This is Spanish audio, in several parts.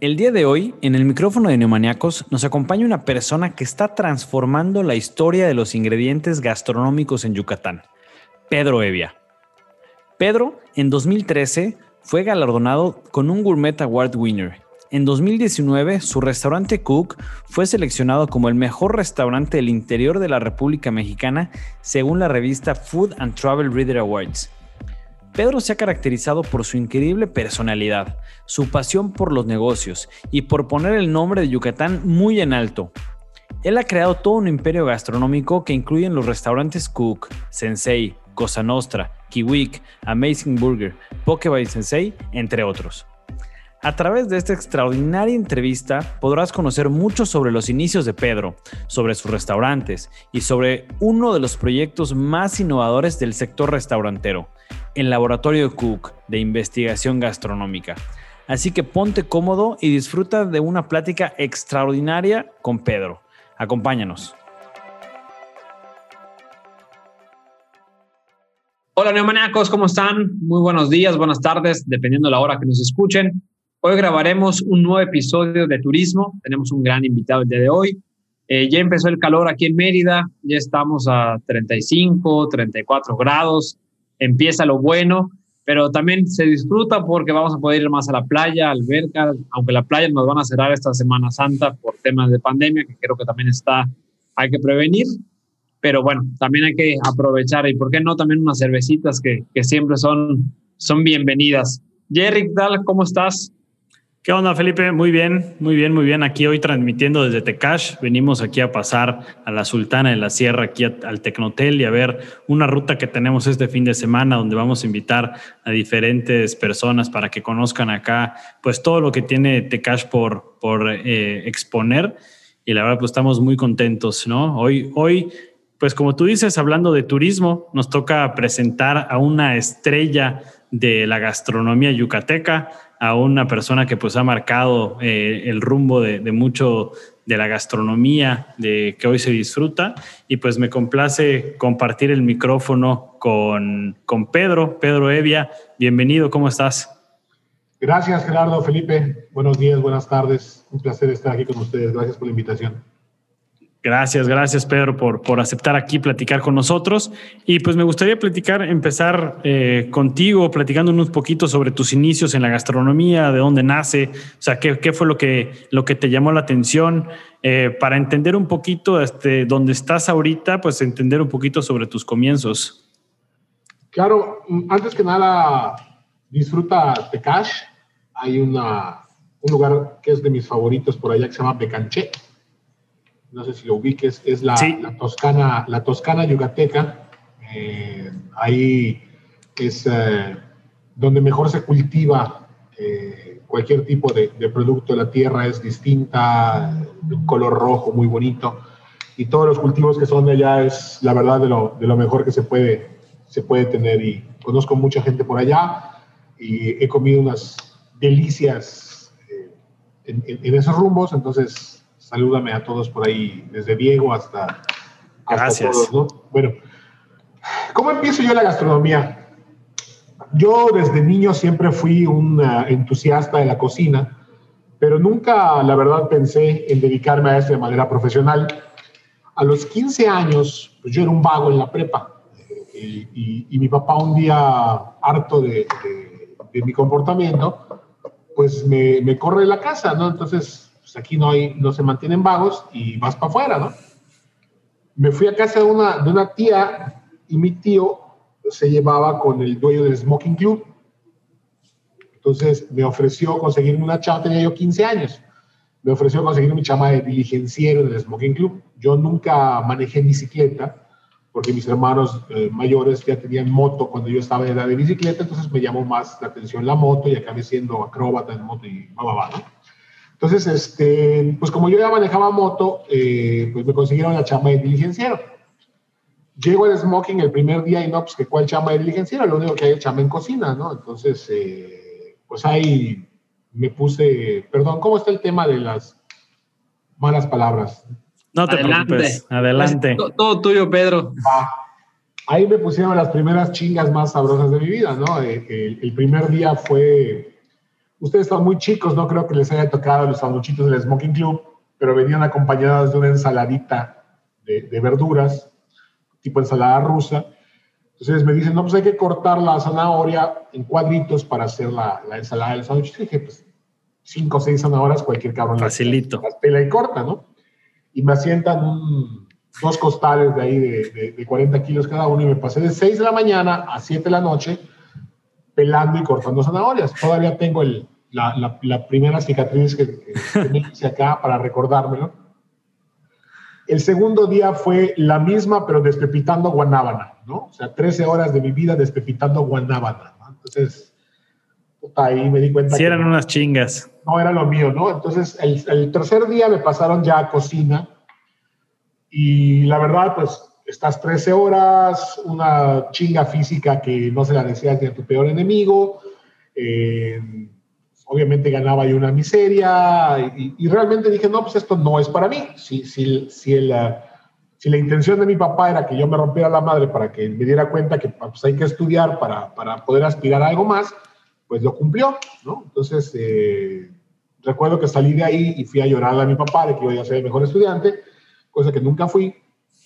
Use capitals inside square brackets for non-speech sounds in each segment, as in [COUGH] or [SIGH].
El día de hoy, en el micrófono de Neomaniacos, nos acompaña una persona que está transformando la historia de los ingredientes gastronómicos en Yucatán, Pedro Evia. Pedro, en 2013, fue galardonado con un Gourmet Award Winner. En 2019, su restaurante Cook fue seleccionado como el mejor restaurante del interior de la República Mexicana según la revista Food and Travel Reader Awards. Pedro se ha caracterizado por su increíble personalidad, su pasión por los negocios y por poner el nombre de Yucatán muy en alto. Él ha creado todo un imperio gastronómico que incluye los restaurantes Cook, Sensei, Cosa Nostra, Kiwik, Amazing Burger, Poke Sensei, entre otros. A través de esta extraordinaria entrevista podrás conocer mucho sobre los inicios de Pedro, sobre sus restaurantes y sobre uno de los proyectos más innovadores del sector restaurantero, el Laboratorio Cook de Investigación Gastronómica. Así que ponte cómodo y disfruta de una plática extraordinaria con Pedro. Acompáñanos. Hola neomaníacos, ¿cómo están? Muy buenos días, buenas tardes, dependiendo de la hora que nos escuchen. Hoy grabaremos un nuevo episodio de turismo. Tenemos un gran invitado el día de hoy. Eh, ya empezó el calor aquí en Mérida, ya estamos a 35, 34 grados empieza lo bueno, pero también se disfruta porque vamos a poder ir más a la playa, alberca, aunque la playa nos van a cerrar esta Semana Santa por temas de pandemia, que creo que también está, hay que prevenir, pero bueno, también hay que aprovechar y por qué no también unas cervecitas que, que siempre son, son bienvenidas. Jerry? ¿Cómo estás? ¿Qué onda, Felipe? Muy bien, muy bien, muy bien. Aquí hoy transmitiendo desde Tecash. Venimos aquí a pasar a la Sultana de la Sierra, aquí al Tecnotel y a ver una ruta que tenemos este fin de semana donde vamos a invitar a diferentes personas para que conozcan acá, pues todo lo que tiene Tecash por, por eh, exponer. Y la verdad, pues estamos muy contentos, ¿no? Hoy, hoy, pues como tú dices, hablando de turismo, nos toca presentar a una estrella de la gastronomía yucateca a una persona que pues ha marcado eh, el rumbo de, mucho de la gastronomía de que hoy se disfruta y pues me complace compartir el micrófono con, con Pedro, Pedro Evia. Bienvenido, ¿cómo estás? Gracias Gerardo, Felipe. Buenos días, buenas tardes. Un placer estar aquí con ustedes. Gracias por la invitación. Gracias, gracias Pedro por, por aceptar aquí platicar con nosotros. Y pues me gustaría platicar, empezar eh, contigo, platicando un poquito sobre tus inicios en la gastronomía, de dónde nace, o sea, qué, qué fue lo que, lo que te llamó la atención, eh, para entender un poquito este, dónde estás ahorita, pues entender un poquito sobre tus comienzos. Claro, antes que nada, disfruta Tecash. Hay una, un lugar que es de mis favoritos por allá que se llama Becanché no sé si lo ubiques, es la, la Toscana, la Toscana yucateca. Eh, ahí es eh, donde mejor se cultiva eh, cualquier tipo de, producto. La tierra es distinta, un color rojo muy bonito. Y todos los cultivos que son de allá es la verdad de lo, de lo mejor que se puede, se puede tener. Y conozco mucha gente por allá y he comido unas delicias en, en esos rumbos. Entonces, salúdame a todos por ahí, desde Diego hasta, Gracias. todos, Bueno, ¿cómo empiezo yo la gastronomía? Yo desde niño siempre fui un uh, entusiasta de la cocina, pero nunca, la verdad, pensé en dedicarme a esto de manera profesional. A los 15 años, pues yo era un vago en la prepa. Y, mi papá un día, harto de, mi comportamiento, pues me, me corre de la casa, ¿no? Entonces pues, aquí no, hay, no se mantienen vagos y vas para afuera, ¿no? Me fui a casa de una, de una tía y mi tío se llevaba con el dueño del Smoking Club. Entonces me ofreció conseguirme una chama, tenía yo 15 años. Me ofreció conseguirme mi chama de diligenciero del Smoking Club. Yo nunca manejé bicicleta, porque mis hermanos eh, mayores ya tenían moto cuando yo estaba en edad de bicicleta, entonces me llamó más la atención la moto y acabé siendo acróbata en moto y va, va, va, ¿no? Entonces, este, pues como yo ya manejaba moto, eh, pues me consiguieron la chamba de diligenciero. Llego al smoking el primer día y no, pues que cuál chamba de diligenciero, lo único que hay es chamba en cocina, ¿no? Entonces, eh, pues ahí me puse, perdón, ¿cómo está el tema de las malas palabras? No te preocupes, adelante. todo, tuyo, Pedro. ahí me pusieron las primeras chingas más sabrosas de mi vida, ¿no? Eh, el primer día fue Ustedes están muy chicos, no creo que les haya tocado los sanduchitos del Smoking Club, pero venían acompañados de una ensaladita de, verduras, tipo ensalada rusa. Entonces me dicen, no, pues hay que cortar la zanahoria en cuadritos para hacer la, ensalada del sándwich. Y dije, pues cinco o seis zanahorias, cualquier cabrón. Facilito. Las pela y corta, ¿no? Y me asientan dos costales de ahí de, de, 40 kilos cada uno y me pasé de 6 de la mañana a 7 de la noche pelando y cortando zanahorias. Todavía tengo el, la, la, primera cicatriz que, que me hice acá para recordármelo. El segundo día fue la misma, pero despepitando guanábana, ¿no? O sea, 13 horas de mi vida despepitando guanábana, ¿no? Entonces, ahí me di cuenta. Si eran unas chingas. No era lo mío, ¿no? Entonces, el, el, tercer día me pasaron ya a cocina y la verdad, pues, estás 13 horas, una chinga física que no se la deseas ni a tu peor enemigo. Eh, obviamente ganaba yo una miseria y, realmente dije, no, pues esto no es para mí. Si, si, si, el, si, la intención de mi papá era que yo me rompiera la madre para que me diera cuenta que pues, hay que estudiar para, para poder aspirar a algo más, pues lo cumplió, ¿no? Entonces, eh, recuerdo que salí de ahí y fui a llorar a mi papá de que iba a ser el mejor estudiante, cosa que nunca fui,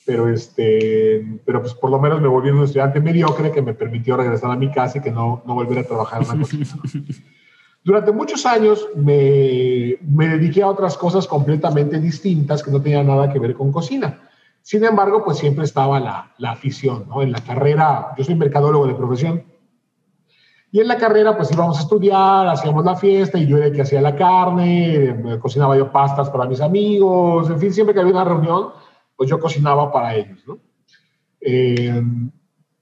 pero, este, pero pues por lo menos me volví un estudiante mediocre que me permitió regresar a mi casa y que no, no volviera a trabajar en cocina. [LAUGHS] Durante muchos años me, me, dediqué a otras cosas completamente distintas que no tenían nada que ver con cocina. Sin embargo, pues siempre estaba la, la afición, ¿no? En la carrera, yo soy mercadólogo de profesión, y en la carrera, pues íbamos a estudiar, hacíamos la fiesta y yo era el que hacía la carne, cocinaba yo pastas para mis amigos, en fin, siempre que había una reunión, pues yo cocinaba para ellos, ¿no? Eh,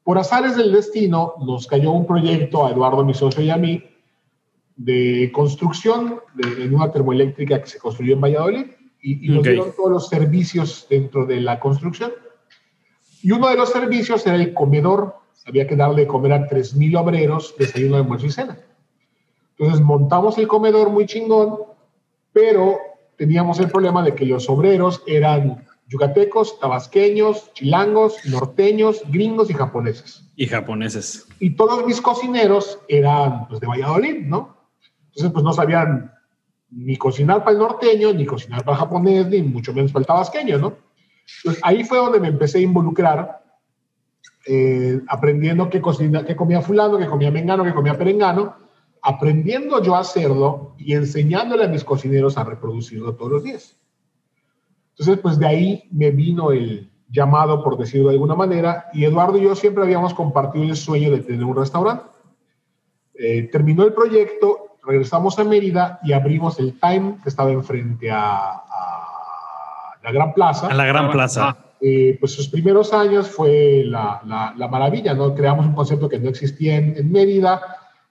por azares del destino, nos cayó un proyecto a Eduardo, mi socio y a mí, de construcción de, en una termoeléctrica que se construyó en Valladolid y, nos dieron todos los servicios dentro de la construcción. Y uno de los servicios era el comedor. Había que darle de comer a 3.000 obreros, desayuno, almuerzo y cena. Entonces montamos el comedor muy chingón, pero teníamos el problema de que los obreros eran yucatecos, tabasqueños, chilangos, norteños, gringos y japoneses. Y japoneses. Y todos mis cocineros eran pues, de Valladolid, ¿no? Entonces, pues no sabían ni cocinar para el norteño, ni cocinar para el japonés, ni mucho menos para el tabasqueño, ¿no? Entonces, ahí fue donde me empecé a involucrar, eh, aprendiendo qué, cocina, qué comía fulano, qué comía mengano, qué comía perengano, aprendiendo yo a hacerlo y enseñándole a mis cocineros a reproducirlo todos los días. Entonces, pues de ahí me vino el llamado, por decirlo de alguna manera, y Eduardo y yo siempre habíamos compartido el sueño de tener un restaurante. Eh, terminó el proyecto regresamos a Mérida y abrimos el Time que estaba enfrente a, la Gran Plaza. A la Gran Plaza. Eh, pues sus primeros años fue la, la, maravilla, ¿no? Creamos un concepto que no existía en, Mérida,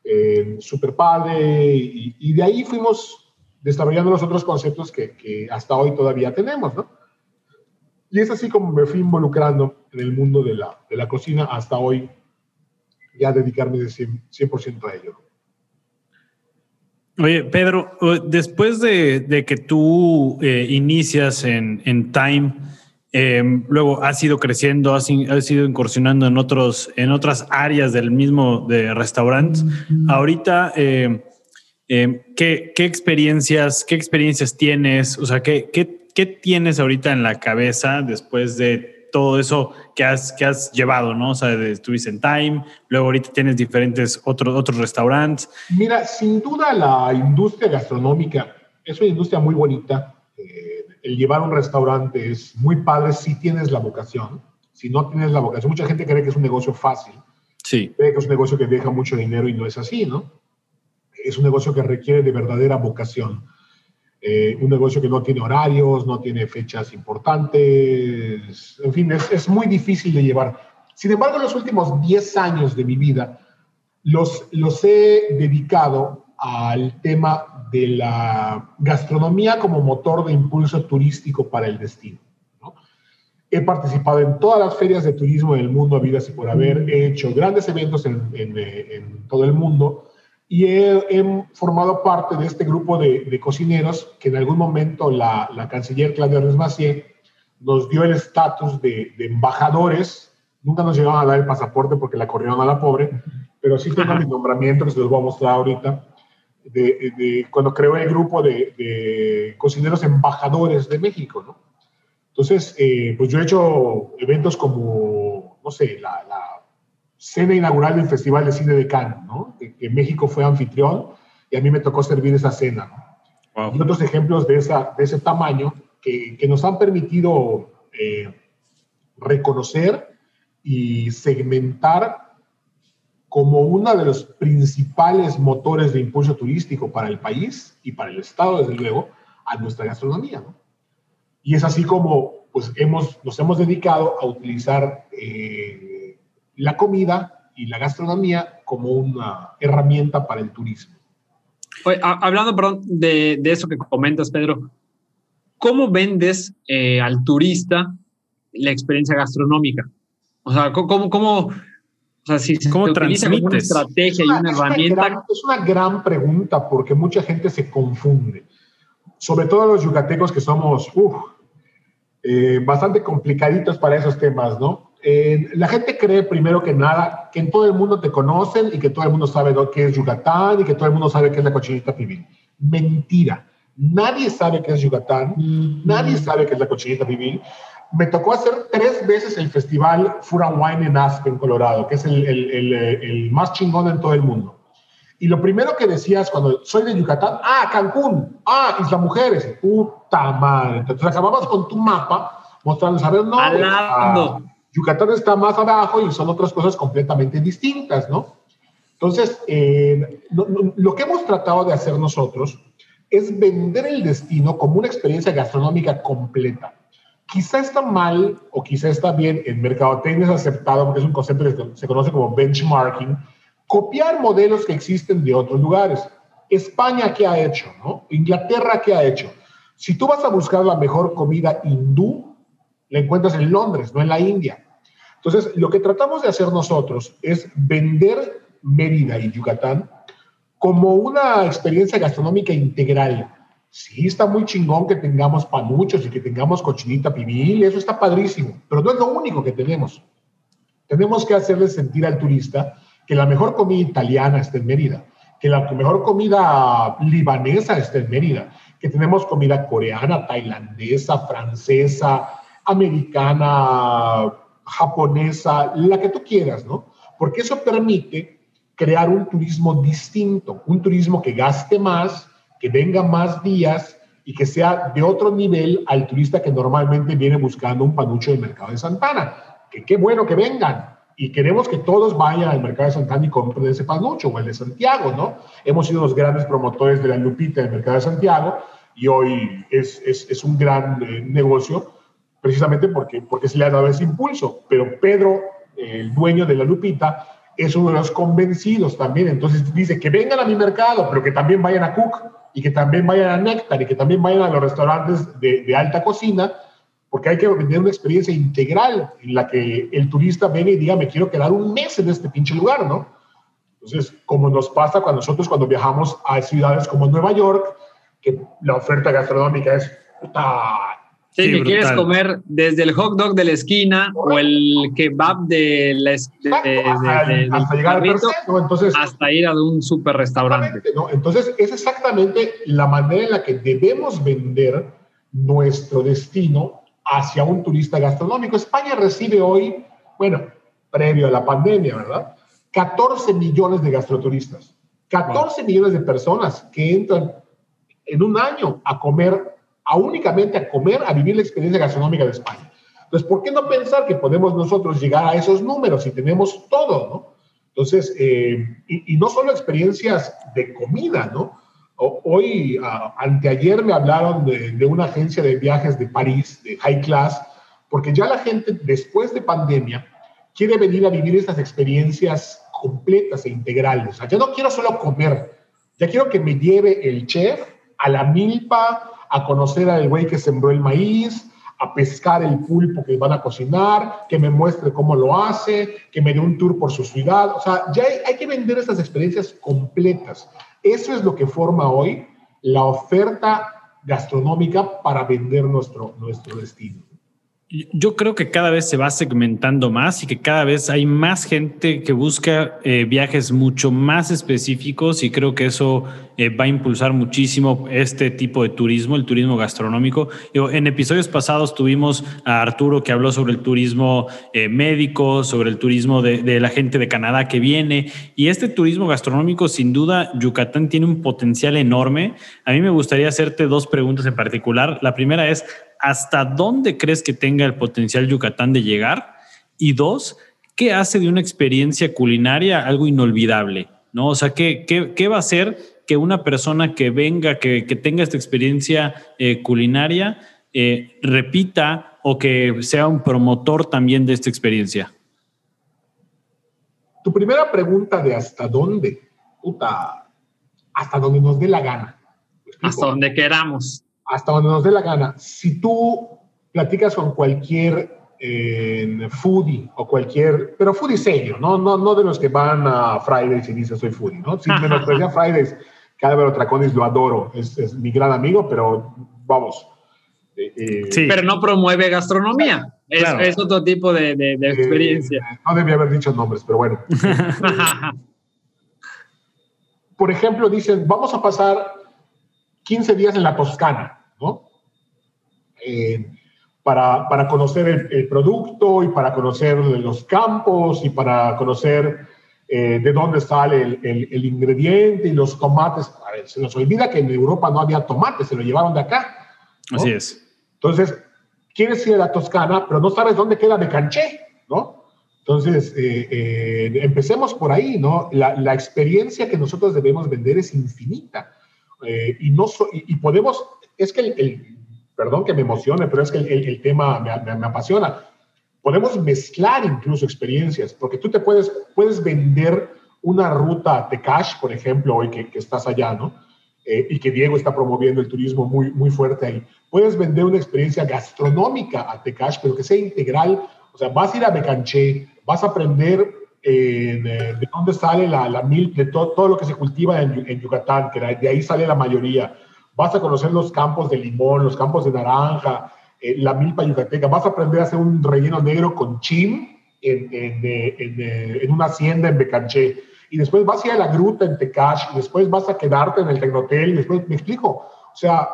eh, super padre, y, de ahí fuimos desarrollando los otros conceptos que, que, hasta hoy todavía tenemos, ¿no? Y es así como me fui involucrando en el mundo de la, de la cocina hasta hoy, ya dedicarme de 100%, 100 a ello. Oye, Pedro, después de, que tú eh, inicias en, Time, em, luego has ido creciendo, has, ido incursionando en, otros, en otras áreas del mismo de restaurantes. Ahorita, em, em, ¿qué, experiencias, ¿qué experiencias tienes? O sea, ¿qué, qué, qué tienes ahorita en la cabeza después de todo eso que has, que has llevado, ¿no? O sea, estuviste en Time, luego ahorita tienes diferentes otros, otros restaurantes. Mira, sin duda la industria gastronómica es una industria muy bonita. Eh, el llevar un restaurante es muy padre si tienes la vocación. Si no tienes la vocación, mucha gente cree que es un negocio fácil. Sí. Cree que es un negocio que deja mucho dinero y no es así, ¿no? Es un negocio que requiere de verdadera vocación. eh, un negocio que no tiene horarios, no tiene fechas importantes, en fin, es, es muy difícil de llevar. Sin embargo, en los últimos 10 años de mi vida los, los he dedicado al tema de la gastronomía como motor de impulso turístico para el destino. He participado en todas las ferias de turismo del mundo, habidas y por haber, he hecho grandes eventos en, en, en todo el mundo y he, formado parte de este grupo de, de cocineros que en algún momento la, la canciller Claudia Resmacier nos dio el estatus de, de, embajadores. Nunca nos llegaron a dar el pasaporte porque la corrieron a la pobre, pero sí tengo mi nombramiento que se los voy a mostrar ahorita. De, de cuando creó el grupo de, de, cocineros embajadores de México, ¿no? Entonces, eh, pues yo he hecho eventos como, no sé, la, la cena inaugural del Festival de Cine de Cannes, ¿no? Que, México fue anfitrión y a mí me tocó servir esa cena, ¿no? Wow. Y otros ejemplos de, esa, de ese tamaño que, que nos han permitido eh, reconocer y segmentar como uno de los principales motores de impulso turístico para el país y para el Estado, desde luego, a nuestra gastronomía, ¿no? Y es así como pues, hemos, nos hemos dedicado a utilizar eh, la comida y la gastronomía como una herramienta para el turismo. Oye, hablando perdón, de, de, eso que comentas, Pedro, ¿cómo vendes eh, al turista la experiencia gastronómica? O sea, ¿cómo, cómo, o sea, si ¿Cómo se transmites? Como una estrategia y una es herramienta. Una gran, es una gran pregunta porque mucha gente se confunde. Sobre todo los yucatecos que somos uf, eh, bastante complicaditos para esos temas, ¿no? Eh, la gente cree primero que nada que en todo el mundo te conocen y que todo el mundo sabe lo que es Yucatán y que todo el mundo sabe qué es la cochinita pibil. Mentira. Nadie sabe qué es Yucatán, mm nadie sabe qué es la cochinita pibil. Me tocó hacer tres veces el festival and Wine en Aspen, Colorado, que es el, el, el, el, más chingón en todo el mundo. Y lo primero que decías cuando soy de Yucatán, ah, Cancún, ah, Isla Mujeres, puta madre. Entonces acababas con tu mapa mostrando, saber, no, Alando. Yucatán está más abajo y son otras cosas completamente distintas, ¿no? Entonces, eh, lo, lo, que hemos tratado de hacer nosotros es vender el destino como una experiencia gastronómica completa. Quizá está mal o quizá está bien, en mercadotecnia es aceptado porque es un concepto que se conoce como benchmarking, copiar modelos que existen de otros lugares. España, ¿qué ha hecho? ¿no? Inglaterra, ¿qué ha hecho? Si tú vas a buscar la mejor comida hindú, la encuentras en Londres, no en la India. Entonces, lo que tratamos de hacer nosotros es vender Mérida y Yucatán como una experiencia gastronómica integral. Sí, está muy chingón que tengamos panuchos y que tengamos cochinita pibil, eso está padrísimo, pero no es lo único que tenemos. Tenemos que hacerle sentir al turista que la mejor comida italiana está en Mérida, que la mejor comida libanesa está en Mérida, que tenemos comida coreana, tailandesa, francesa, americana, japonesa, la que tú quieras, ¿no? Porque eso permite crear un turismo distinto, un turismo que gaste más, que venga más días y que sea de otro nivel al turista que normalmente viene buscando un panucho del mercado de Santana. Que qué bueno que vengan. Y queremos que todos vayan al mercado de Santana y compren ese panucho o el de Santiago, ¿no? Hemos sido los grandes promotores de la Lupita del mercado de Santiago y hoy es, es, es un gran eh, negocio precisamente porque, porque se le ha dado ese impulso. Pero Pedro, el dueño de la Lupita, es uno de los convencidos también. Entonces dice que vengan a mi mercado, pero que también vayan a Cook y que también vayan a Nectar y que también vayan a los restaurantes de, alta cocina, porque hay que vender una experiencia integral en la que el turista venga y diga, me quiero quedar un mes en este pinche lugar, ¿no? Entonces, como nos pasa con nosotros cuando viajamos a ciudades como Nueva York, que la oferta gastronómica es Sí, sí, que quieres comer desde el hot dog de la esquina o el kebab de la esquina. De, hasta, de, de, hasta llegar al tercero, ¿no? Entonces, hasta ir a un super restaurante. ¿no? Entonces, es exactamente la manera en la que debemos vender nuestro destino hacia un turista gastronómico. España recibe hoy, bueno, previo a la pandemia, ¿verdad? 14 millones de gastroturistas. 14 wow. millones de personas que entran en un año a comer a únicamente a comer, a vivir la experiencia gastronómica de España. Entonces, ¿por qué no pensar que podemos nosotros llegar a esos números si tenemos todo, ¿no? Entonces, eh, y, y, no solo experiencias de comida, ¿no? Hoy, anteayer me hablaron de, de, una agencia de viajes de París, de High Class, porque ya la gente después de pandemia quiere venir a vivir estas experiencias completas e integrales. O sea, yo no quiero solo comer, ya quiero que me lleve el chef a la milpa, a conocer al güey que sembró el maíz, a pescar el pulpo que van a cocinar, que me muestre cómo lo hace, que me dé un tour por su ciudad. O sea, ya hay, que vender estas experiencias completas. Eso es lo que forma hoy la oferta gastronómica para vender nuestro, nuestro destino. Yo creo que cada vez se va segmentando más y que cada vez hay más gente que busca eh, viajes mucho más específicos y creo que eso eh, va a impulsar muchísimo este tipo de turismo, el turismo gastronómico. En episodios pasados tuvimos a Arturo que habló sobre el turismo eh, médico, sobre el turismo de, de la gente de Canadá que viene y este turismo gastronómico sin duda Yucatán tiene un potencial enorme. A mí me gustaría hacerte dos preguntas en particular. La primera es, ¿hasta dónde crees que tenga el potencial Yucatán de llegar? Y dos, ¿qué hace de una experiencia culinaria algo inolvidable? ¿No? O sea, ¿qué, qué, va a hacer que una persona que venga, que, tenga esta experiencia eh, culinaria, eh, repita o que sea un promotor también de esta experiencia? Tu primera pregunta de hasta dónde, puta, hasta donde nos dé la gana. Hasta donde queramos hasta donde nos dé la gana. Si tú platicas con cualquier eh, foodie o cualquier, pero foodie serio, ¿no? No, no de los que van a Fridays y dicen soy foodie, ¿no? Si menosprecia [LAUGHS] Fridays, Calvero Traconis lo adoro, es, es, mi gran amigo, pero vamos. Eh, eh, sí. Pero no promueve gastronomía. Es, es otro tipo de, de, de experiencia. no debía haber dicho nombres, pero bueno. [LAUGHS] Por ejemplo, dicen, vamos a pasar 15 días en la Toscana. Eh, para, para, conocer el, producto y para conocer los campos y para conocer eh, de dónde sale el, el, ingrediente y los tomates. A ver, se nos olvida que en Europa no había tomates, se lo llevaron de acá. Así es. Entonces, quieres ir a la Toscana, pero no sabes dónde queda de Canché, ¿no? Entonces, eh, empecemos por ahí, ¿no? La, la, experiencia que nosotros debemos vender es infinita. y, no y, podemos, es que el, perdón que me emocione, pero es que el, tema me, apasiona. Podemos mezclar incluso experiencias, porque tú te puedes, puedes vender una ruta a Tecash, por ejemplo, hoy que, estás allá, ¿no? Eh, y que Diego está promoviendo el turismo muy, muy fuerte ahí. Puedes vender una experiencia gastronómica a Tecash, pero que sea integral. O sea, vas a ir a Becanché, vas a aprender eh, de, dónde sale la, la mil, de todo lo que se cultiva en, en Yucatán, que de ahí sale la mayoría vas a conocer los campos de limón, los campos de naranja, eh, la milpa yucateca, vas a aprender a hacer un relleno negro con chim en, en, eh, eh, en, una hacienda en Becanché, y después vas a ir a la gruta en Tecash, y después vas a quedarte en el Tecnotel, y después, me explico, o sea,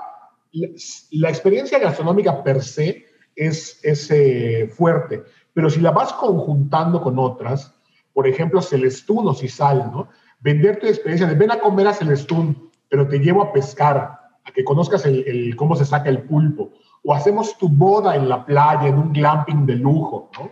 la, experiencia gastronómica per se es, es fuerte, pero si la vas conjuntando con otras, por ejemplo, Celestún o Cisal, ¿no? Vender tu experiencia de ven a comer a Celestún, pero te llevo a pescar, a que conozcas el, cómo se saca el pulpo. O hacemos tu boda en la playa, en un glamping de lujo, ¿no?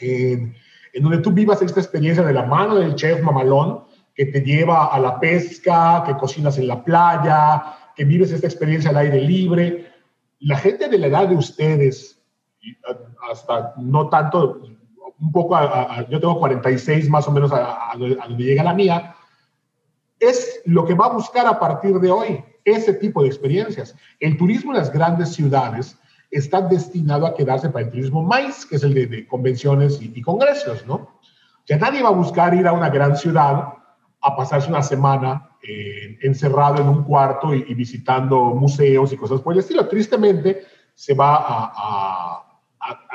en, donde tú vivas esta experiencia de la mano del chef mamalón, que te lleva a la pesca, que cocinas en la playa, que vives esta experiencia al aire libre. La gente de la edad de ustedes, hasta no tanto, un poco, yo tengo 46 más o menos a, a donde llega la mía, es lo que va a buscar a partir de hoy ese tipo de experiencias. El turismo en las grandes ciudades está destinado a quedarse para el turismo más, que es el de, convenciones y, congresos, ¿no? Ya nadie va a buscar ir a una gran ciudad a pasarse una semana eh, encerrado en un cuarto y, visitando museos y cosas por el estilo. Tristemente, se va a,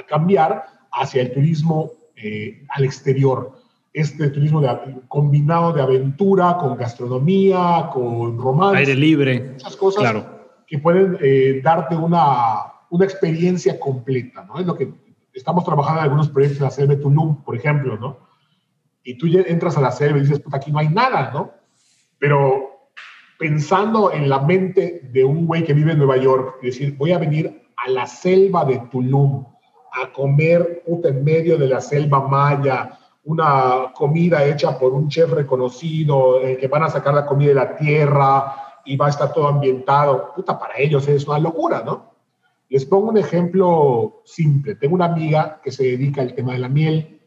cambiar hacia el turismo eh, al exterior este turismo combinado de aventura con gastronomía, con romance. Aire libre. Muchas cosas que pueden eh, darte una, una experiencia completa, ¿no? Es lo que estamos trabajando en algunos proyectos en la selva de Tulum, por ejemplo, ¿no? Y tú entras a la selva y dices, puta, aquí no hay nada, ¿no? Pero pensando en la mente de un güey que vive en Nueva York y decir, voy a venir a la selva de Tulum a comer puta, en medio de la selva maya, una comida hecha por un chef reconocido, eh, que van a sacar la comida de la tierra, y va a estar todo ambientado. Puta, para ellos es una locura, ¿no? Les pongo un ejemplo simple. Tengo una amiga que se dedica al tema de la miel,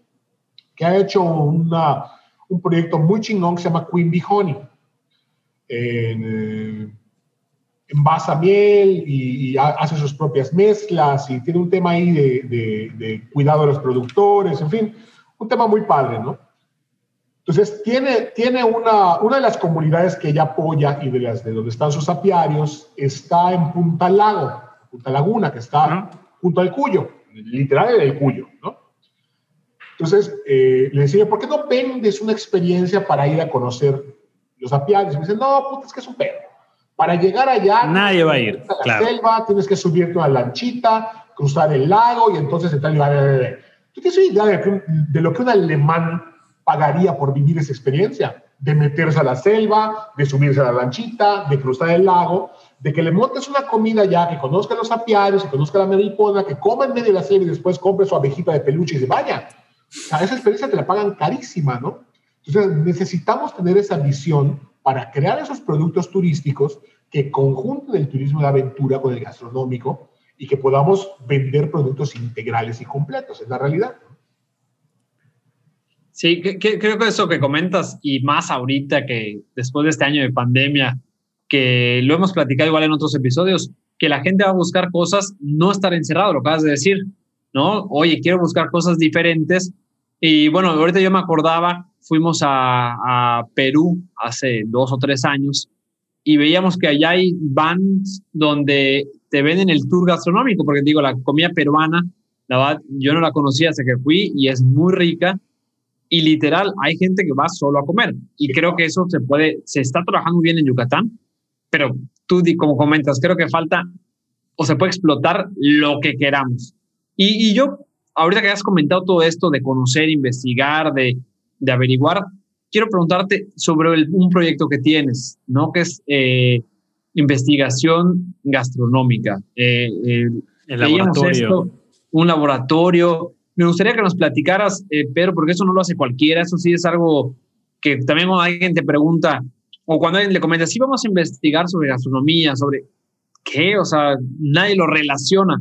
que ha hecho una, un proyecto muy chingón que se llama Queen Bee Honey. Eh, envasa miel y, hace sus propias mezclas y tiene un tema ahí de, cuidado de los productores, en fin, un tema muy padre, ¿no? Entonces, tiene, tiene una, una de las comunidades que ella apoya y de las de donde están sus apiarios, está en Punta Lago, Punta Laguna, que está junto al Cuyo, literal en el Cuyo, ¿no? Entonces, eh, le decía, ¿por qué no vendes una experiencia para ir a conocer los apiarios? Y me dice, no, puta, es que es un perro. Para llegar allá, nadie va a ir. A la selva, tienes que subirte a una lanchita, cruzar el lago y entonces entrar. ¿Tú tienes idea de, de lo que un alemán pagaría por vivir esa experiencia? De meterse a la selva, de subirse a la lanchita, de cruzar el lago, de que le montes una comida ya, que conozca los apiarios, que conozca la meripona, que coma en medio de la selva y después compre su abejita de peluche y se vaya. O esa experiencia te la pagan carísima, ¿no? Entonces necesitamos tener esa visión para crear esos productos turísticos que conjunten el turismo de aventura con el gastronómico y que podamos vender productos integrales y completos, es la realidad. Sí, creo que eso que comentas y más ahorita que después de este año de pandemia, que lo hemos platicado igual en otros episodios, que la gente va a buscar cosas, no estar encerrado, lo acabas de decir, ¿no? Oye, quiero buscar cosas diferentes. Y bueno, ahorita yo me acordaba fuimos a, Perú hace dos o tres años y veíamos que allá hay vans donde te venden el tour gastronómico, porque digo, la comida peruana, la verdad, yo no la conocía hasta que fui y es muy rica. Y literal, hay gente que va solo a comer. Y creo que eso se puede, se está trabajando bien en Yucatán, pero tú, como comentas, creo que falta o se puede explotar lo que queramos. Y, y yo, ahorita que has comentado todo esto de conocer, investigar, de, de averiguar, quiero preguntarte sobre un proyecto que tienes, ¿no? Que es eh, investigación gastronómica. Eh, el laboratorio. un laboratorio. Me gustaría que nos platicaras, eh, Pedro, porque eso no lo hace cualquiera, eso sí es algo que también cuando alguien te pregunta, o cuando alguien le comenta, sí vamos a investigar sobre gastronomía, sobre qué, o sea, nadie lo relaciona.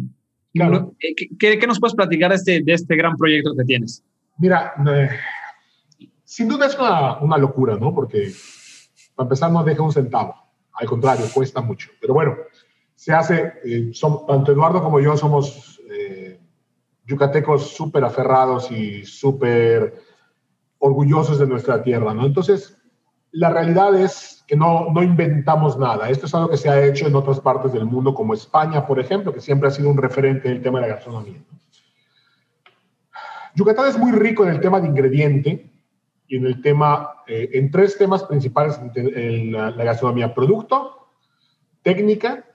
Claro. ¿Qué, ¿Qué, nos puedes platicar de este, de este gran proyecto que tienes? Mira, sin duda es una, locura, ¿no? Porque para empezar no deja un centavo. Al contrario, cuesta mucho. Pero bueno, se hace, eh, son, tanto Eduardo como yo somos eh, yucatecos súper aferrados y súper orgullosos de nuestra tierra, ¿no? Entonces, la realidad es que no, no inventamos nada. Esto es algo que se ha hecho en otras partes del mundo, como España, por ejemplo, que siempre ha sido un referente del tema de la gastronomía. Yucatán es muy rico en el tema de ingrediente, y en el tema, eh, en tres temas principales en la, gastronomía, producto, técnica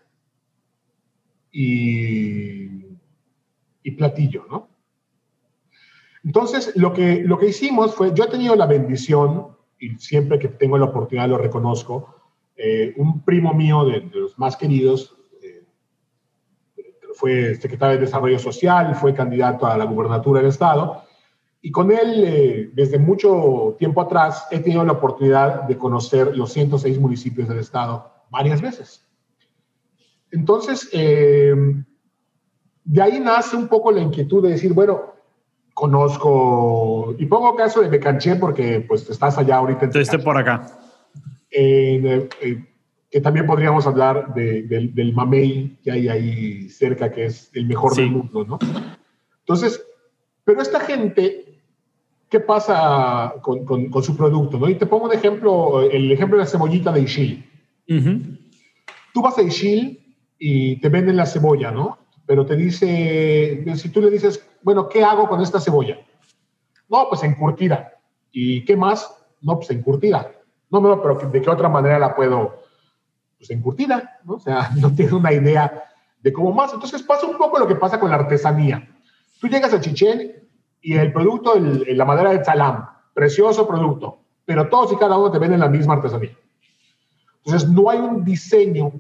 y, y, platillo, ¿no? Entonces, lo que, lo que hicimos fue, yo he tenido la bendición, y siempre que tengo la oportunidad lo reconozco, eh, un primo mío de, de los más queridos, eh, fue secretario de Desarrollo Social, fue candidato a la gubernatura del Estado, y con él, eh, desde mucho tiempo atrás, he tenido la oportunidad de conocer los 106 municipios del estado varias veces. Entonces, eh, de ahí nace un poco la inquietud de decir, bueno, conozco, y pongo caso de Becanché porque pues estás allá ahorita. Esté por acá. Eh, que también podríamos hablar del, del, mamey que hay ahí cerca, que es el mejor del mundo, ¿no? Entonces, pero esta gente qué pasa con, con, su producto. ¿no? Y te pongo un ejemplo, el ejemplo de la cebollita de Ishil. Tú vas a Ishil y te venden la cebolla, ¿no? Pero te dice, si tú le dices, bueno, ¿qué hago con esta cebolla? No, pues encurtida. ¿Y qué más? No, pues encurtida. No, no, pero ¿de qué otra manera la puedo? Pues encurtida, ¿no? O sea, [LAUGHS] no tiene una idea de cómo más. Entonces pasa un poco lo que pasa con la artesanía. Tú llegas a Chichén y el producto, la madera de salam, precioso producto, pero todos y cada uno te venden la misma artesanía. Entonces, no hay un diseño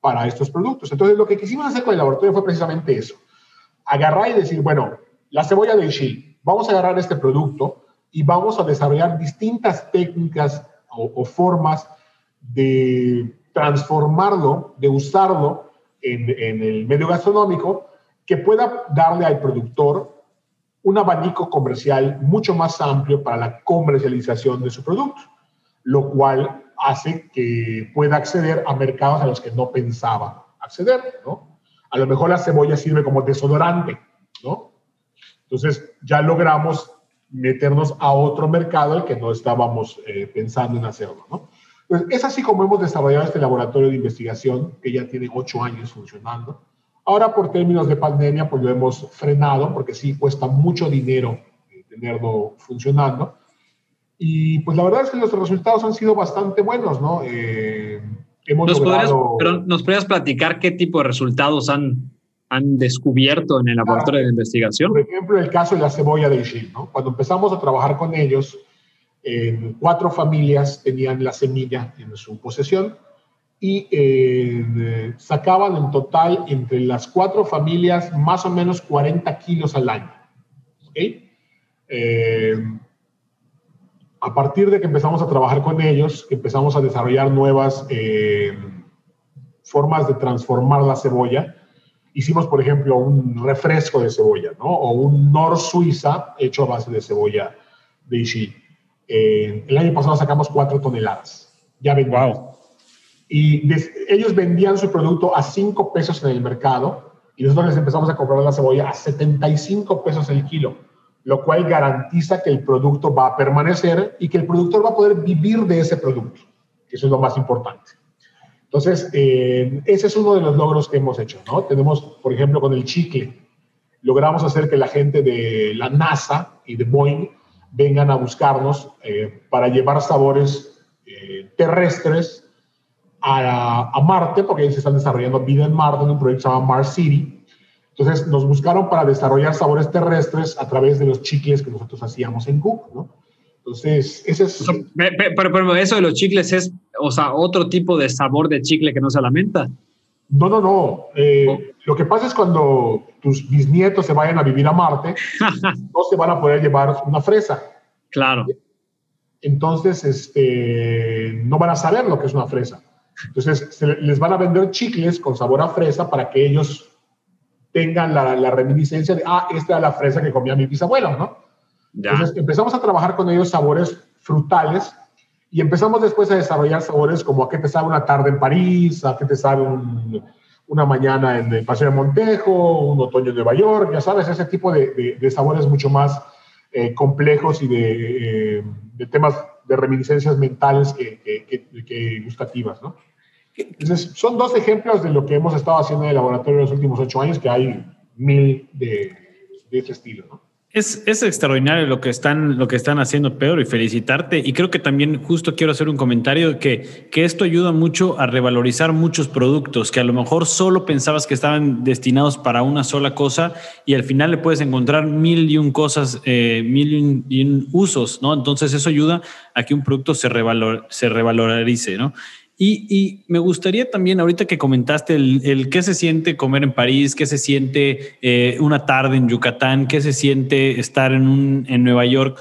para estos productos. Entonces, lo que quisimos hacer con el laboratorio fue precisamente eso. Agarrar y decir, bueno, la cebolla de Ishii, vamos a agarrar este producto y vamos a desarrollar distintas técnicas o, formas de transformarlo, de usarlo en el medio gastronómico, que pueda darle al productor un abanico comercial mucho más amplio para la comercialización de su producto, lo cual hace que pueda acceder a mercados a los que no pensaba acceder, ¿no? A lo mejor la cebolla sirve como desodorante, ¿no? Entonces ya logramos meternos a otro mercado al que no estábamos eh, pensando en hacerlo, ¿no? Es así como hemos desarrollado este laboratorio de investigación que ya tiene ocho años funcionando. Ahora por términos de pandemia pues lo hemos frenado porque sí cuesta mucho dinero eh, tenerlo funcionando. Y pues la verdad es que los resultados han sido bastante buenos, ¿no? Eh, hemos ¿Nos, logrado... pero ¿Nos podrías platicar qué tipo de resultados han, han descubierto en el laboratorio de investigación? Por ejemplo, el caso de la cebolla de Ishii, ¿no? Cuando empezamos a trabajar con ellos, cuatro familias tenían la semilla en su posesión y eh, sacaban en total entre las cuatro familias más o menos 40 kilos al año. Eh, a partir de que empezamos a trabajar con ellos, empezamos a desarrollar nuevas eh, formas de transformar la cebolla. Hicimos, por ejemplo, un refresco de cebolla, ¿no? O un Nor Suiza hecho a base de cebolla de Ishii. Eh, el año pasado sacamos cuatro toneladas. Ya ven. Wow. Y ellos vendían su producto a 5 pesos en el mercado y nosotros les empezamos a comprar la cebolla a 75 pesos el kilo, lo cual garantiza que el producto va a permanecer y que el productor va a poder vivir de ese producto, eso es lo más importante. Entonces, eh, ese es uno de los logros que hemos hecho, ¿no? Tenemos, por ejemplo, con el chicle, logramos hacer que la gente de la NASA y de Boeing vengan a buscarnos eh, para llevar sabores eh, terrestres a, a, Marte, porque ellos están desarrollando vida en Marte en un proyecto que se llama Mars City. Entonces nos buscaron para desarrollar sabores terrestres a través de los chicles que nosotros hacíamos en Cook, ¿no? Entonces, ese es... Pero, pero, eso de los chicles es, o sea, otro tipo de sabor de chicle que no se lamenta. No, no, no. Eh, oh. Lo que pasa es cuando tus bisnietos se vayan a vivir a Marte, [LAUGHS] no se van a poder llevar una fresa. Claro. Entonces, este, no van a saber lo que es una fresa. Entonces, se les van a vender chicles con sabor a fresa para que ellos tengan la, reminiscencia de, ah, esta era la fresa que comía mi bisabuelo, ¿no? Entonces, empezamos a trabajar con ellos sabores frutales y empezamos después a desarrollar sabores como a qué te sabe una tarde en París, a qué te sabe una mañana en el Paseo de Montejo, un otoño en Nueva York, ya sabes, ese tipo de, sabores mucho más eh, complejos y de, eh, de, temas de reminiscencias mentales que, gustativas, ¿no? Entonces, son dos ejemplos de lo que hemos estado haciendo en el laboratorio en los últimos ocho años, que hay mil de, de este estilo, ¿no? Es, extraordinario lo que, están, lo que están haciendo, Pedro, y felicitarte. Y creo que también justo quiero hacer un comentario que, que esto ayuda mucho a revalorizar muchos productos que a lo mejor solo pensabas que estaban destinados para una sola cosa y al final le puedes encontrar mil y un cosas, eh, mil y un, usos, ¿no? Entonces eso ayuda a que un producto se, revalor, se revalorice, ¿no? Y, me gustaría también, ahorita que comentaste el, qué se siente comer en París, qué se siente eh, una tarde en Yucatán, qué se siente estar en, un, en Nueva York,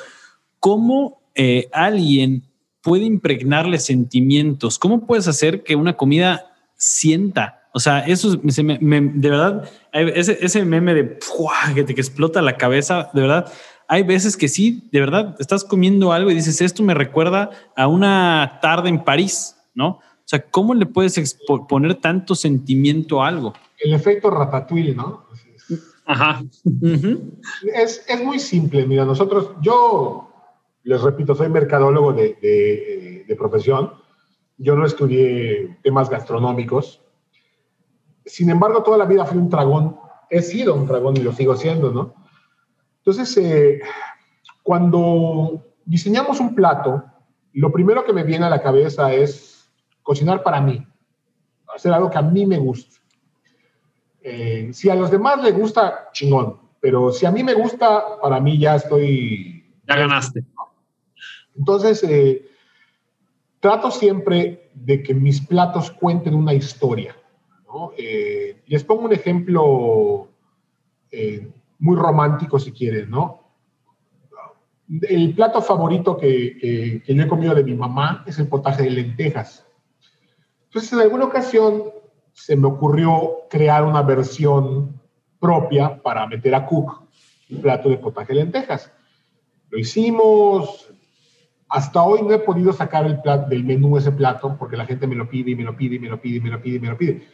¿cómo eh, alguien puede impregnarle sentimientos? ¿Cómo puedes hacer que una comida sienta? O sea, eso de verdad, ese, ese meme de que te que explota la cabeza, de verdad, hay veces que sí, de verdad, estás comiendo algo y dices, esto me recuerda a una tarde en París ¿no? O sea, ¿cómo le puedes poner tanto sentimiento a algo? El efecto ratatouille, ¿no? Ajá. es, es, muy simple. Mira, nosotros, yo les repito, soy mercadólogo de, de, profesión. Yo no estudié temas gastronómicos. Sin embargo, toda la vida fui un dragón. He sido un dragón y lo sigo siendo, ¿no? Entonces, eh, cuando diseñamos un plato, lo primero que me viene a la cabeza es cocinar para mí, hacer algo que a mí me gusta. Eh, si a los demás les gusta, chingón, pero si a mí me gusta, para mí ya estoy... Ya ganaste. Entonces, eh, trato siempre de que mis platos cuenten una historia. Eh, les pongo un ejemplo muy romántico si quieren, ¿no? El plato favorito que, que, yo he comido de mi mamá es el potaje de lentejas. Entonces, en alguna ocasión se me ocurrió crear una versión propia para meter a Cook un plato de potaje de lentejas. Lo hicimos. Hasta hoy no he podido sacar el plato, del menú ese plato porque la gente me lo pide y me lo pide y me lo pide y me lo pide y me lo pide.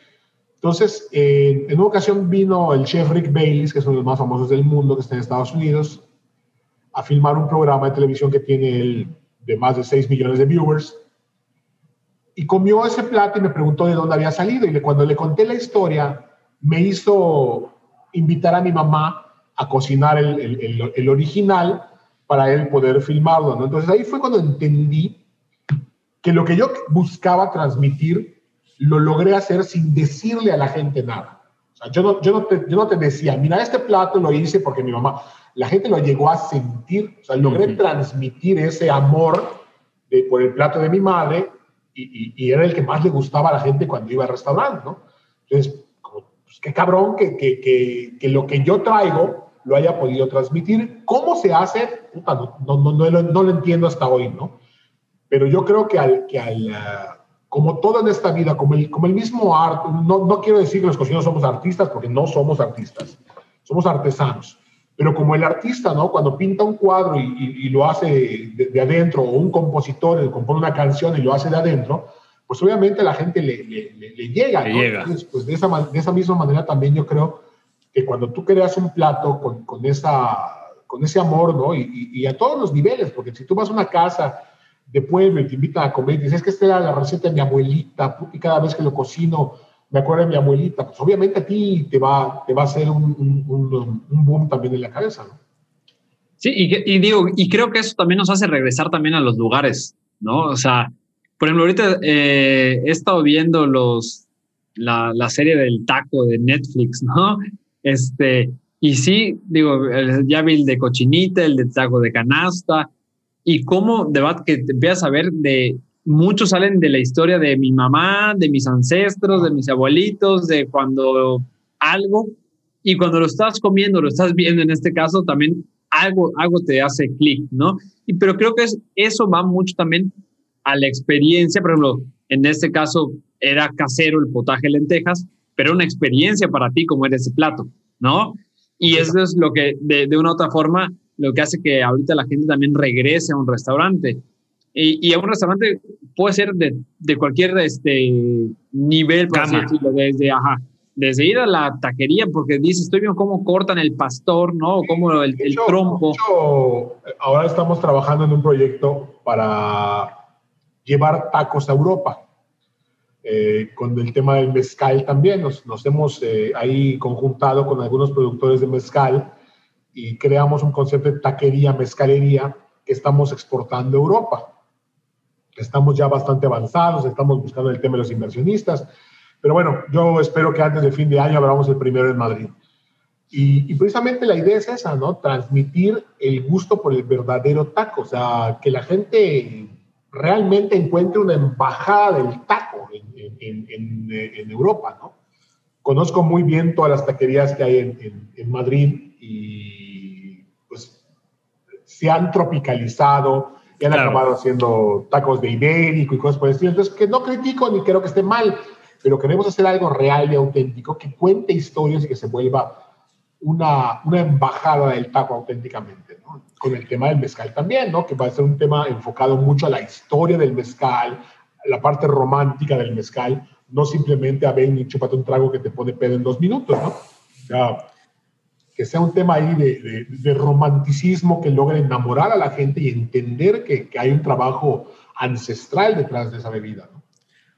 Entonces, en una ocasión vino el chef Rick Bailey, que es uno de los más famosos del mundo, que está en Estados Unidos, a filmar un programa de televisión que tiene el, de más de 6 millones de viewers. Y comió ese plato y me preguntó de dónde había salido. Y cuando le conté la historia, me hizo invitar a mi mamá a cocinar el, el, el original para él poder filmarlo. ¿no? Entonces ahí fue cuando entendí que lo que yo buscaba transmitir lo logré hacer sin decirle a la gente nada. O sea, yo, no, yo, no te, yo no te decía, mira, este plato lo hice porque mi mamá, la gente lo llegó a sentir, o sea, logré transmitir ese amor de, por el plato de mi madre y, y, era el que más le gustaba a la gente cuando iba al restaurante, ¿no? Entonces, pues, qué cabrón que, que, que, que, lo que yo traigo lo haya podido transmitir. ¿Cómo se hace? Puta, no, no, no, no, lo entiendo hasta hoy, ¿no? Pero yo creo que al, que al uh, como todo en esta vida, como el, como el mismo arte, no, no quiero decir que los cocineros somos artistas, porque no somos artistas, somos artesanos. Pero como el artista, ¿no? Cuando pinta un cuadro y, y, y lo hace de, de, adentro, o un compositor compone una canción y lo hace de adentro, pues obviamente la gente le, le, le, le llega, ¿no? llega. Entonces, pues de esa, de esa misma manera también yo creo que cuando tú creas un plato con, con esa, con ese amor, ¿no? Y, y, a todos los niveles, porque si tú vas a una casa de pueblo y te invitan a comer y dices, es que esta era la receta de mi abuelita, y cada vez que lo cocino me acuerdo de mi abuelita, pues obviamente a ti te va, te va a hacer un, un, un, un boom también en la cabeza, ¿no? Sí, y, y, digo, y creo que eso también nos hace regresar también a los lugares, ¿no? O sea, por ejemplo, ahorita eh, he estado viendo los, la, la, serie del taco de Netflix, ¿no? Este, y sí, digo, ya vi el de cochinita, el de taco de canasta, y cómo de verdad que te empiezas a ver de muchos salen de la historia de mi mamá, de mis ancestros, de mis abuelitos, de cuando algo, y cuando lo estás comiendo, lo estás viendo en este caso, también algo, algo te hace clic, ¿no? Y, pero creo que es, eso va mucho también a la experiencia, por ejemplo, en este caso era casero el potaje de lentejas, pero una experiencia para ti como era ese plato, ¿no? Y eso es lo que, de, de una u otra forma, lo que hace que ahorita la gente también regrese a un restaurante. Y, y a un restaurante puede ser de, de cualquier este, nivel, por así decirlo, desde, ajá, desde ir a la taquería, porque dices, estoy viendo cómo cortan el pastor, ¿no? Cómo el, el trompo. Hecho, ahora estamos trabajando en un proyecto para llevar tacos a Europa. Eh, con el tema del mezcal también, nos, nos hemos eh, ahí conjuntado con algunos productores de mezcal y creamos un concepto de taquería, mezcalería que estamos exportando a Europa. Estamos ya bastante avanzados, estamos buscando el tema de los inversionistas, pero bueno, yo espero que antes de fin de año abramos el primero en Madrid. Y, y, precisamente la idea es esa, ¿no? Transmitir el gusto por el verdadero taco, o sea, que la gente realmente encuentre una embajada del taco en, en, en, en Europa, ¿no? Conozco muy bien todas las taquerías que hay en, Madrid y pues se han tropicalizado y han claro. acabado haciendo tacos de ibérico y cosas por el estilo. Entonces, que no critico ni creo que esté mal, pero queremos hacer algo real y auténtico que cuente historias y que se vuelva una, una embajada del taco auténticamente, ¿no? Con el tema del mezcal también, ¿no? Que va a ser un tema enfocado mucho a la historia del mezcal, la parte romántica del mezcal, no simplemente a ven y chúpate un trago que te pone pedo en dos minutos, ¿no? O sea, que sea un tema ahí de, de, romanticismo que logre enamorar a la gente y entender que, que hay un trabajo ancestral detrás de esa bebida, ¿no?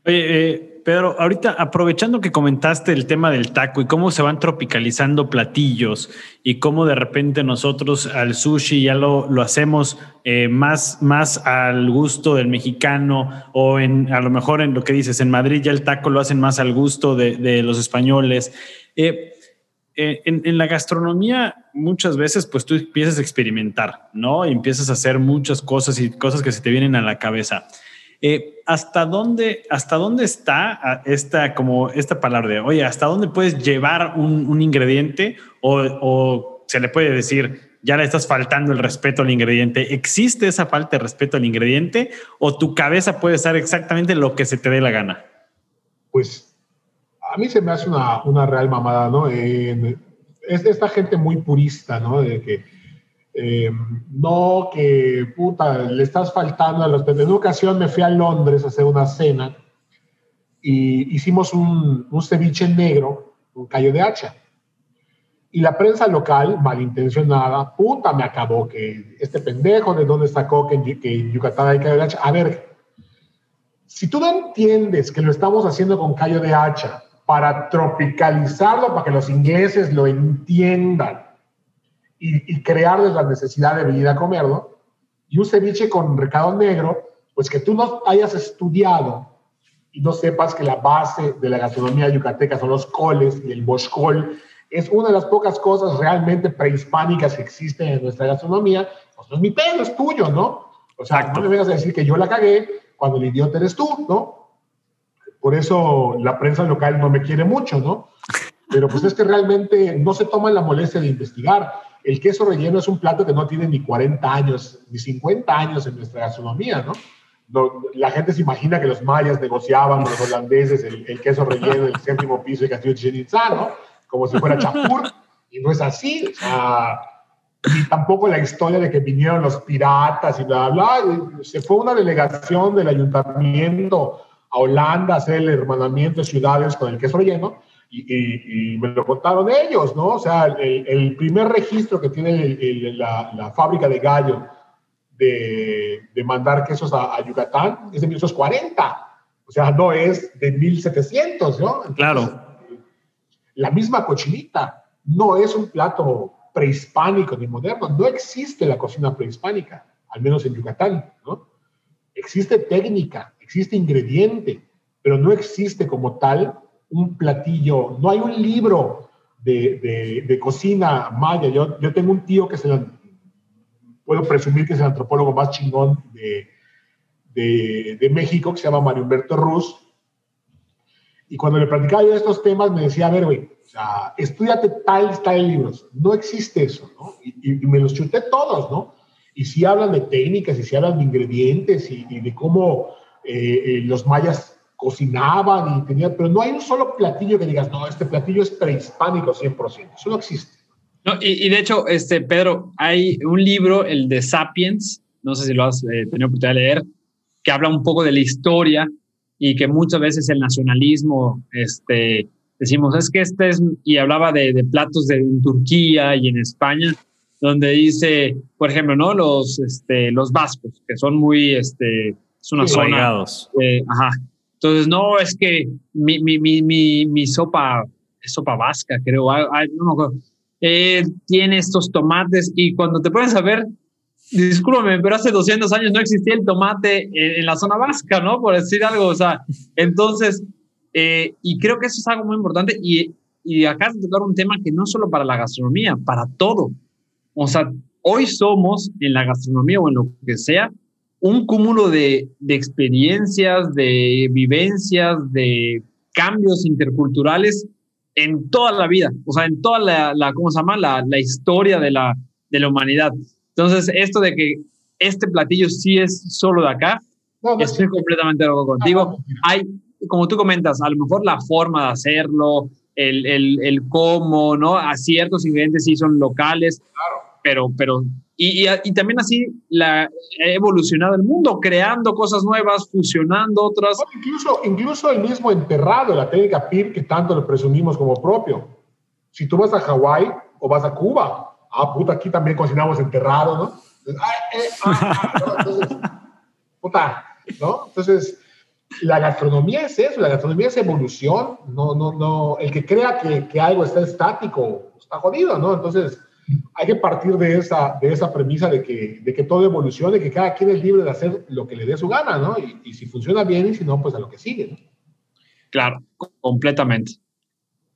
Oye, eh, Pedro, ahorita aprovechando que comentaste el tema del taco y cómo se van tropicalizando platillos y cómo de repente nosotros al sushi ya lo, lo hacemos eh, más, más al gusto del mexicano o en, a lo mejor en lo que dices, en Madrid ya el taco lo hacen más al gusto de, de los españoles. Eh, eh, en, la gastronomía muchas veces pues tú empiezas a experimentar, ¿no? Y empiezas a hacer muchas cosas y cosas que se te vienen a la cabeza. Eh, ¿hasta dónde, hasta dónde está esta, como esta palabra de, oye, hasta dónde puedes llevar un, ingrediente o, o, se le puede decir, ya le estás faltando el respeto al ingrediente? ¿Existe esa falta de respeto al ingrediente o tu cabeza puede estar exactamente lo que se te dé la gana? pues a mí se me hace una, una real mamada, ¿no? es esta gente muy purista, ¿no? De que eh, no, que puta, le estás faltando a los. En una ocasión me fui a Londres a hacer una cena y hicimos un, un ceviche negro, un callo de hacha. Y la prensa local, malintencionada, puta, me acabó que este pendejo de dónde sacó que en, que Yucatán hay callo de hacha. A ver, si tú no entiendes que lo estamos haciendo con callo de hacha para tropicalizarlo, para que los ingleses lo entiendan, y, crearles la necesidad de venir a comerlo. Y un ceviche con recado negro, pues que tú no hayas estudiado y no sepas que la base de la gastronomía yucateca son los coles y el boscol, es una de las pocas cosas realmente prehispánicas que existen en nuestra gastronomía, pues no es mi pedo, es tuyo, ¿no? O sea, no me vengas a decir que yo la cagué cuando el idiota eres tú, ¿no? Por eso la prensa local no me quiere mucho, ¿no? Pero pues es que realmente no se toman la molestia de investigar el queso relleno es un plato que no tiene ni 40 años, ni 50 años en nuestra gastronomía, ¿no? la gente se imagina que los mayas negociaban con los holandeses el, queso relleno del séptimo piso de Castillo Chichen ¿no? Como si fuera chapur, y no es así, o sea, ni tampoco la historia de que vinieron los piratas y bla, bla, bla. Se fue una delegación del ayuntamiento a Holanda a hacer el hermanamiento de ciudades con el queso relleno, y, me lo contaron ellos, ¿no? O sea, el, primer registro que tiene la, fábrica de gallo de, de mandar quesos a, Yucatán es de 1940. O sea, no es de 1700, ¿no? claro. La misma cochinita no es un plato prehispánico ni moderno. No existe la cocina prehispánica, al menos en Yucatán, ¿no? Existe técnica, existe ingrediente, pero no existe como tal un platillo, no hay un libro de, de, cocina maya. Yo, yo tengo un tío que es el, puedo presumir que es el antropólogo más chingón de, de, México, que se llama Mario Humberto Ruz. Y cuando le platicaba yo de estos temas, me decía, a ver, güey, o sea, estudiate tal, tal libros. No existe eso, ¿no? Y, me los chuté todos, ¿no? Y si hablan de técnicas, y si hablan de ingredientes, y, de cómo eh, eh, los mayas cocinaban y tenían, pero no hay un solo platillo que digas, no, este platillo es prehispánico 100%, eso no existe. No, y, de hecho, este, Pedro, hay un libro, el de Sapiens, no sé si lo has eh, tenido oportunidad de leer, que habla un poco de la historia y que muchas veces el nacionalismo, este, decimos, es que este es, y hablaba de, de platos de, en Turquía y en España, donde dice, por ejemplo, ¿no? Los, este, los vascos, que son muy, este, es una zona. Eh, ajá, entonces, no, es que mi, mi, mi, mi, sopa, sopa vasca, creo, no eh, tiene estos tomates y cuando te pones a ver, discúlpame, pero hace 200 años no existía el tomate en, la zona vasca, ¿no? Por decir algo, o sea, entonces, eh, y creo que eso es algo muy importante y, y acá de tocar un tema que no solo para la gastronomía, para todo. O sea, hoy somos en la gastronomía o en lo que sea, un cúmulo de, experiencias, de vivencias, de cambios interculturales en toda la vida, o sea, en toda la, ¿cómo se llama? La, historia de la, de la humanidad. Entonces, esto de que este platillo sí es solo de acá, estoy completamente de acuerdo contigo. Hay, como tú comentas, a lo mejor la forma de hacerlo, el, el, el cómo, ¿no? A ciertos ingredientes sí son locales, pero, pero y, y, también así la, ha evolucionado el mundo, creando cosas nuevas, fusionando otras. incluso, incluso el mismo enterrado, la técnica PIR que tanto le presumimos como propio. Si tú vas a Hawái o vas a Cuba, ah, puta, aquí también cocinamos enterrado, ¿no? Eh, ah, ah, entonces, [LAUGHS] puta, ¿no? Entonces, la gastronomía es eso, la gastronomía es evolución, no, no, no, el que crea que, que algo está estático está jodido, ¿no? Entonces, hay que partir de esa, de esa premisa de que, de que todo evolucione, que cada quien es libre de hacer lo que le dé su gana, ¿no? Y, si funciona bien y si no, pues a lo que sigue, ¿no? Claro, completamente.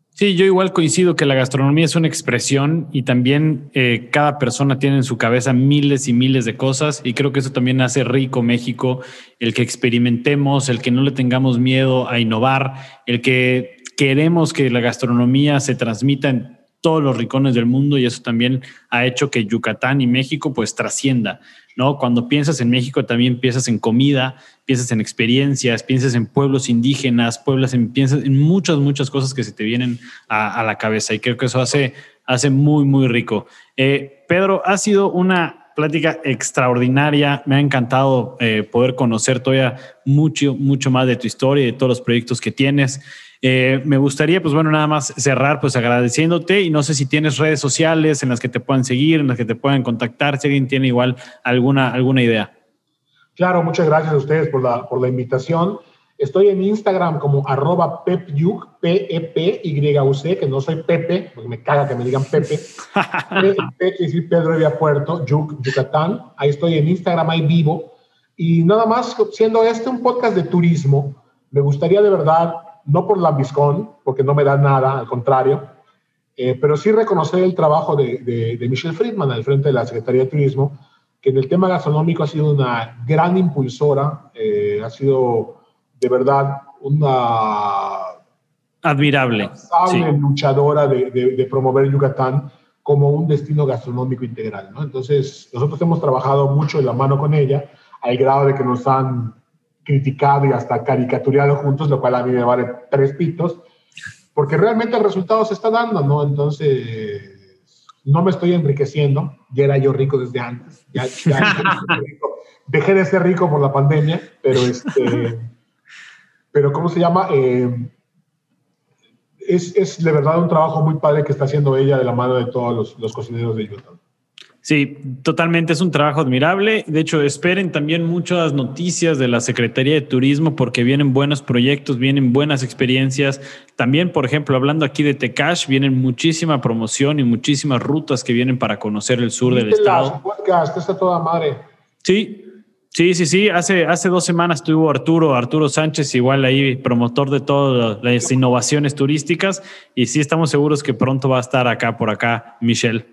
Sí, yo igual coincido que la gastronomía es una expresión y también eh, cada persona tiene en su cabeza miles y miles de cosas y creo que eso también hace rico México, el que experimentemos, el que no le tengamos miedo a innovar, el que queremos que la gastronomía se transmita en todos los rincones del mundo y eso también ha hecho que Yucatán y México pues trascienda, ¿no? Cuando piensas en México también piensas en comida, piensas en experiencias, piensas en pueblos indígenas, pueblos en, piensas en muchas, muchas cosas que se te vienen a, la cabeza y creo que eso hace, hace muy, muy rico. Eh, Pedro, ha sido una plática extraordinaria. Me ha encantado eh, poder conocer todavía mucho, mucho más de tu historia y de todos los proyectos que tienes. Eh, me gustaría, pues bueno, nada más cerrar, pues agradeciéndote y no sé si tienes redes sociales en las que te puedan seguir, en las que te puedan contactar, si alguien tiene igual alguna, alguna idea. Claro, muchas gracias a ustedes por la, por la invitación. Estoy en Instagram como arroba pepyuk, P-E-P-Y-U-C, que no soy Pepe, porque me caga que me digan Pepe. [LAUGHS] P quiere decir Pedro Evia Puerto, Yuk, Yucatán. Ahí estoy en Instagram, ahí vivo. Y nada más, siendo este un podcast de turismo, me gustaría de verdad, no por la Lambiscón, porque no me da nada, al contrario, eh, pero sí reconocer el trabajo de, de Michelle Friedman al frente de la Secretaría de Turismo, que en el tema gastronómico ha sido una gran impulsora, eh, ha sido de verdad una admirable luchadora de, promover Yucatán como un destino gastronómico integral. ¿no? Entonces, nosotros hemos trabajado mucho en la mano con ella, al grado de que nos han criticado y hasta caricatureado juntos, lo cual a mí me vale tres pitos, porque realmente el resultado se está dando, ¿no? Entonces, no me estoy enriqueciendo, ya era yo rico desde antes, ya, [LAUGHS] dejé de ser rico por la pandemia, pero este pero ¿cómo se llama? Eh, es, es, de verdad un trabajo muy padre que está haciendo ella de la mano de todos los, los cocineros de Yucatán. Sí, totalmente, es un trabajo admirable. De hecho, esperen también muchas noticias de la Secretaría de Turismo porque vienen buenos proyectos, vienen buenas experiencias. También, por ejemplo, hablando aquí de Tecash, vienen muchísima promoción y muchísimas rutas que vienen para conocer el sur del estado. Podcast, está toda madre. Sí, Sí, sí, sí. Hace, hace dos semanas estuvo Arturo, Arturo Sánchez, igual ahí, promotor de todas las innovaciones turísticas. Y sí estamos seguros que pronto va a estar acá, por acá, Michelle.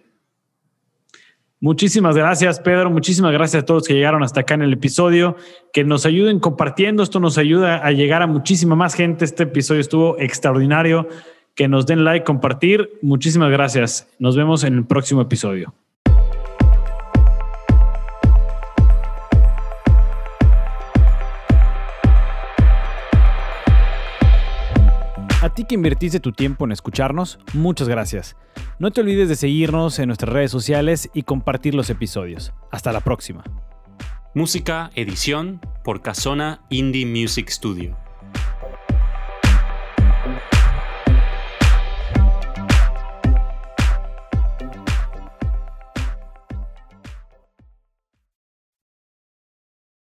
Muchísimas gracias, Pedro. Muchísimas gracias a todos que llegaron hasta acá en el episodio. Que nos ayuden compartiendo. Esto nos ayuda a llegar a muchísima más gente. Este episodio estuvo extraordinario. Que nos den like, compartir. Muchísimas gracias. Nos vemos en el próximo episodio. Que invertiste tu tiempo en escucharnos, muchas gracias. No te olvides de seguirnos en nuestras redes sociales y compartir los episodios. Hasta la próxima. Música, edición por Casona Indie Music Studio.